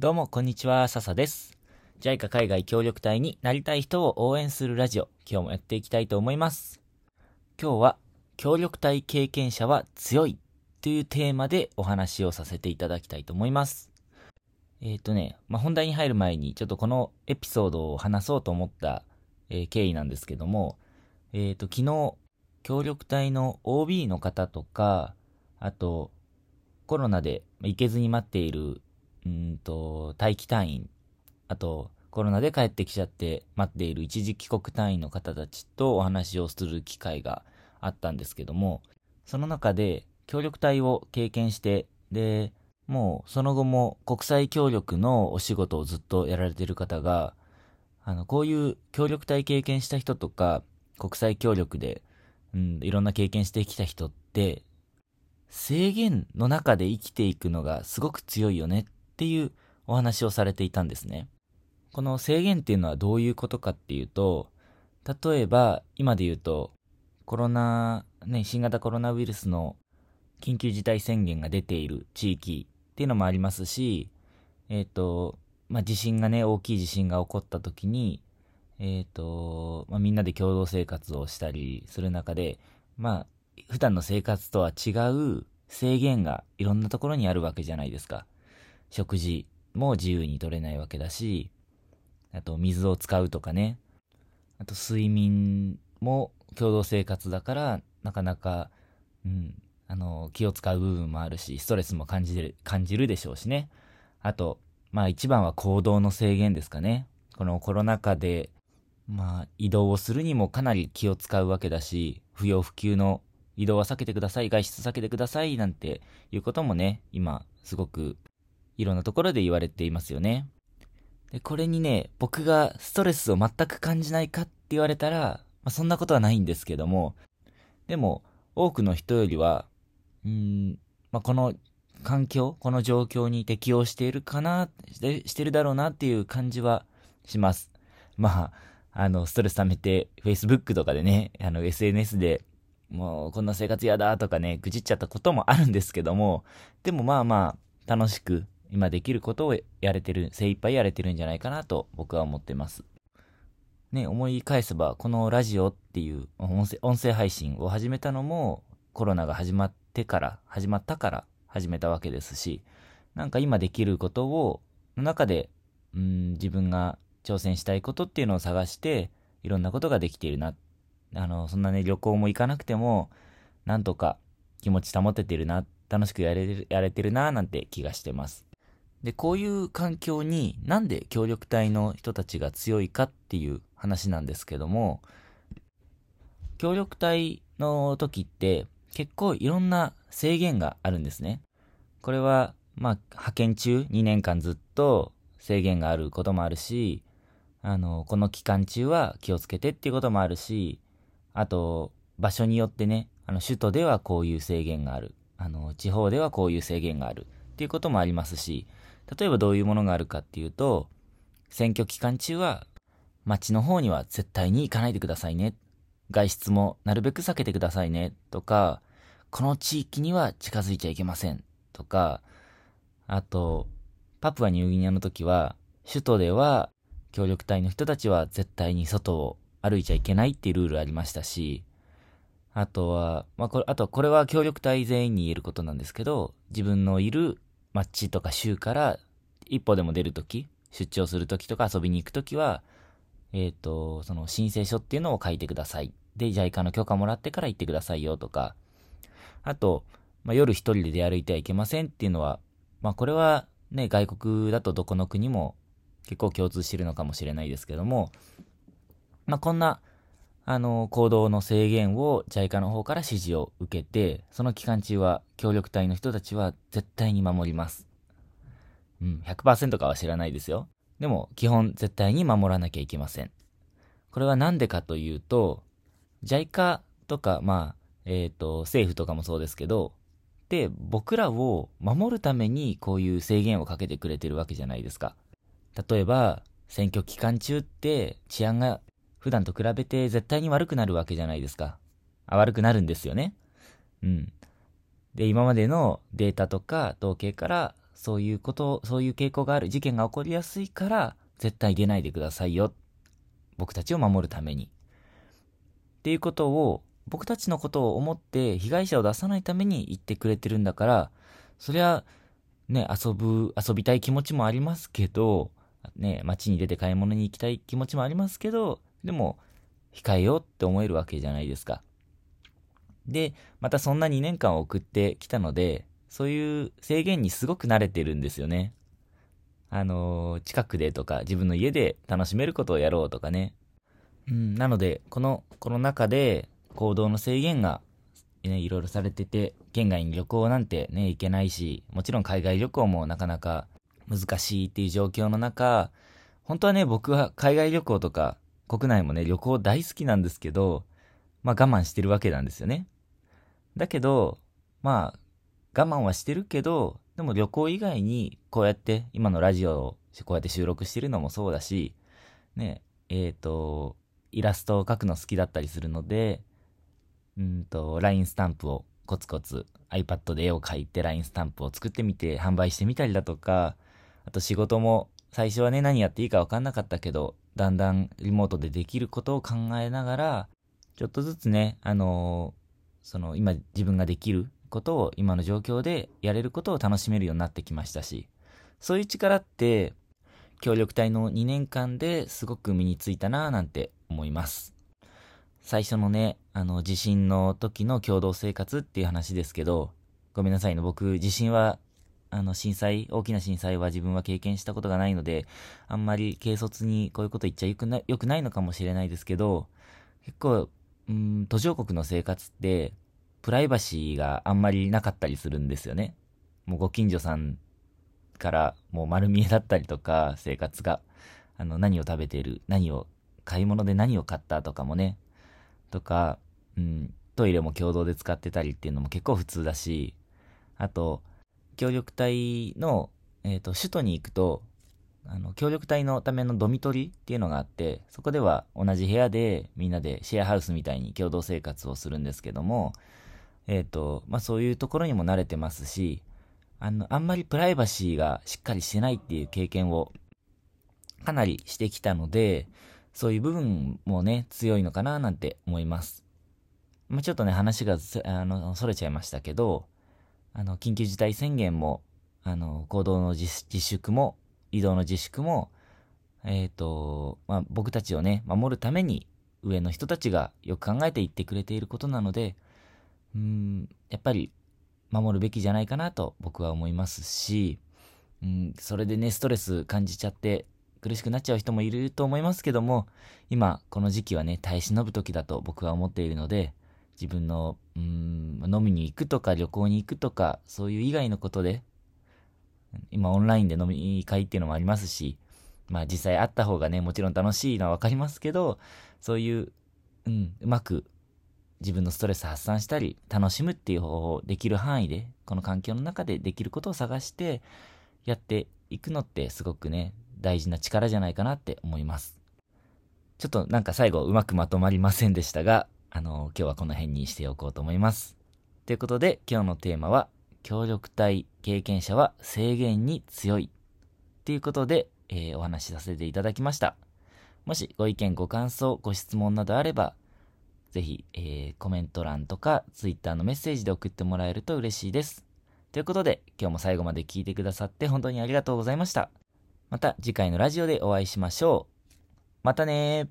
どうも、こんにちは、笹です。JICA 海外協力隊になりたい人を応援するラジオ、今日もやっていきたいと思います。今日は、協力隊経験者は強いというテーマでお話をさせていただきたいと思います。えっ、とね、まあ、本題に入る前に、ちょっとこのエピソードを話そうと思った、えー経緯なんですけども、えっ、と、昨日、協力隊の OB の方とか、あと、コロナで行けずに待っているうんと、待機隊員、あと、コロナで帰ってきちゃって待っている一時帰国隊員の方たちとお話をする機会があったんですけども、その中で協力隊を経験して、で、もうその後も国際協力のお仕事をずっとやられてる方が、あの、こういう協力隊経験した人とか、国際協力で、うん、いろんな経験してきた人って、制限の中で生きていくのがすごく強いよねっていうお話をされていたんですね。この制限っていうのはどういうことかっていうと、例えば今で言うとコロナ、ね、新型コロナウイルスの緊急事態宣言が出ている地域っていうのもありますし、えっ、と、まあ、地震がね、大きい地震が起こった時に、えっ、と、まあ、みんなで共同生活をしたりする中で、まあ、普段の生活とは違う制限がいろんなところにあるわけじゃないですか。食事も自由に取れないわけだし、あと水を使うとかね。あと睡眠も共同生活だから、なかなか、うん、あの、気を使う部分もあるし、ストレスも感じる、感じるでしょうしね。あと、まあ一番は行動の制限ですかね。このコロナ禍で、まあ移動をするにもかなり気を使うわけだし、不要不急の移動は避けてください、外出避けてください、なんていうこともね、今、すごく、いろんなところで言われていますよね。で、これにね、僕がストレスを全く感じないかって言われたら、まあ、そんなことはないんですけども、でも、多くの人よりは、うーん、まあ、この環境、この状況に適応しているかな、してしてるだろうなっていう感じはします。まあ、あの、ストレス溜めて、Facebook とかでね、あの、SNS で、もうこんな生活嫌だとかね、愚痴っちゃったこともあるんですけども、でもまあまあ、楽しく今できることをやれてる、精一杯やれてるんじゃないかなと僕は思ってます。ね、思い返せば、このラジオっていう音声音声配信を始めたのも、コロナが始まってから、始まったから始めたわけですし、なんか今できることを、の中で、うん、自分が挑戦したいことっていうのを探して、いろんなことができているな。あの、そんなね、旅行も行かなくても、なんとか気持ち保ててるな、楽しくやれ、やれてるな、なんて気がしてます。で、こういう環境になんで協力隊の人たちが強いかっていう話なんですけども、協力隊の時って結構いろんな制限があるんですね。これは、まあ、派遣中2年間ずっと制限があることもあるし、あの、この期間中は気をつけてっていうこともあるし、あと、場所によってね、あの、首都ではこういう制限がある。あの、地方ではこういう制限がある。っていうこともありますし、例えばどういうものがあるかっていうと、選挙期間中は、町の方には絶対に行かないでくださいね。外出もなるべく避けてくださいね。とか、この地域には近づいちゃいけません。とか、あと、パプアニューギニアの時は、首都では協力隊の人たちは絶対に外を歩いちゃいけないっていうルールありましたし、あとは、まあ、これ、あとこれは協力隊全員に言えることなんですけど、自分のいる町とか州から一歩でも出るとき、出張するときとか遊びに行くときは、えっ、と、その申請書っていうのを書いてください。で、JICA の許可もらってから行ってくださいよとか、あと、まあ、夜一人で出歩いてはいけませんっていうのは、まあ、これはね、外国だとどこの国も結構共通してるのかもしれないですけども、まあ、こんな、あの、行動の制限を JICA の方から指示を受けて、その期間中は協力隊の人たちは絶対に守ります。うん、100%かは知らないですよ。でも、基本絶対に守らなきゃいけません。これはなんでかというと、JICA とか、まあ、えっ、と、政府とかもそうですけど、で、僕らを守るためにこういう制限をかけてくれてるわけじゃないですか。例えば、選挙期間中って治安が普段と比べて絶対に悪くなるわけじゃないですか。悪くなるんですよね。うん。で、今までのデータとか統計から、そういうこと、そういう傾向がある事件が起こりやすいから、絶対出ないでくださいよ。僕たちを守るために。っていうことを、僕たちのことを思って被害者を出さないために言ってくれてるんだから、そりゃ、ね、遊ぶ、遊びたい気持ちもありますけど、ね、街に出て買い物に行きたい気持ちもありますけど、でも、控えようって思えるわけじゃないですか。で、またそんな2年間を送ってきたので、そういう制限にすごく慣れてるんですよね。あのー、近くでとか自分の家で楽しめることをやろうとかね。うん、なので、このコロナ禍で行動の制限が、ね、いろいろされてて、県外に旅行なんてね、行けないし、もちろん海外旅行もなかなか難しいっていう状況の中、本当はね、僕は海外旅行とか、国内もね、旅行大好きなんですけど、まあ我慢してるわけなんですよね。だけど、まあ、我慢はしてるけど、でも旅行以外に、こうやって今のラジオをこうやって収録してるのもそうだし、ね、えっ、ー、と、イラストを描くの好きだったりするので、うんと、LINE スタンプをコツコツ iPad で絵を描いて LINE スタンプを作ってみて販売してみたりだとか、あと仕事も最初はね、何やっていいかわかんなかったけど、だんだんリモートでできることを考えながら、ちょっとずつね、あのー、その今自分ができることを今の状況でやれることを楽しめるようになってきましたし、そういう力って、協力隊の2年間ですごく身についたなぁなんて思います。最初のね、あの、地震の時の共同生活っていう話ですけど、ごめんなさいね、僕、地震は、あの、震災、大きな震災は自分は経験したことがないので、あんまり軽率にこういうこと言っちゃよくなよくないのかもしれないですけど、結構、うん、途上国の生活って、プライバシーがあんまりなかったりするんですよね。もうご近所さんからもう丸見えだったりとか、生活が。あの、何を食べてる、何を、買い物で何を買ったとかもね。とか、うん、トイレも共同で使ってたりっていうのも結構普通だし、あと、協力隊の、えっ、ー、と、首都に行くと、あの、協力隊のためのドミトリっていうのがあって、そこでは同じ部屋でみんなでシェアハウスみたいに共同生活をするんですけども、えっ、ー、と、まあ、そういうところにも慣れてますし、あの、あんまりプライバシーがしっかりしてないっていう経験をかなりしてきたので、そういう部分もね、強いのかななんて思います。まあ、ちょっとね、話があの、それちゃいましたけど、あの、緊急事態宣言も、あの、行動の自粛も、移動の自粛も、えっ、ー、と、まあ、僕たちをね、守るために、上の人たちがよく考えて言ってくれていることなので、うん、やっぱり守るべきじゃないかなと僕は思いますし、うん、それでね、ストレス感じちゃって苦しくなっちゃう人もいると思いますけども、今、この時期はね、耐え忍ぶ時だと僕は思っているので、自分の、うん、飲みに行くとか旅行に行くとか、そういう以外のことで、今オンラインで飲み会っていうのもありますし、まあ実際会った方がね、もちろん楽しいのはわかりますけど、そういう、うん、うまく自分のストレス発散したり、楽しむっていう方法、できる範囲で、この環境の中でできることを探して、やっていくのってすごくね、大事な力じゃないかなって思います。ちょっとなんか最後うまくまとまりませんでしたが、あの、今日はこの辺にしておこうと思います。ということで、今日のテーマは、協力隊経験者は制限に強い。ということで、えー、お話しさせていただきました。もしご意見、ご感想、ご質問などあれば、ぜひ、えー、コメント欄とか Twitter のメッセージで送ってもらえると嬉しいです。ということで、今日も最後まで聞いてくださって本当にありがとうございました。また次回のラジオでお会いしましょう。またね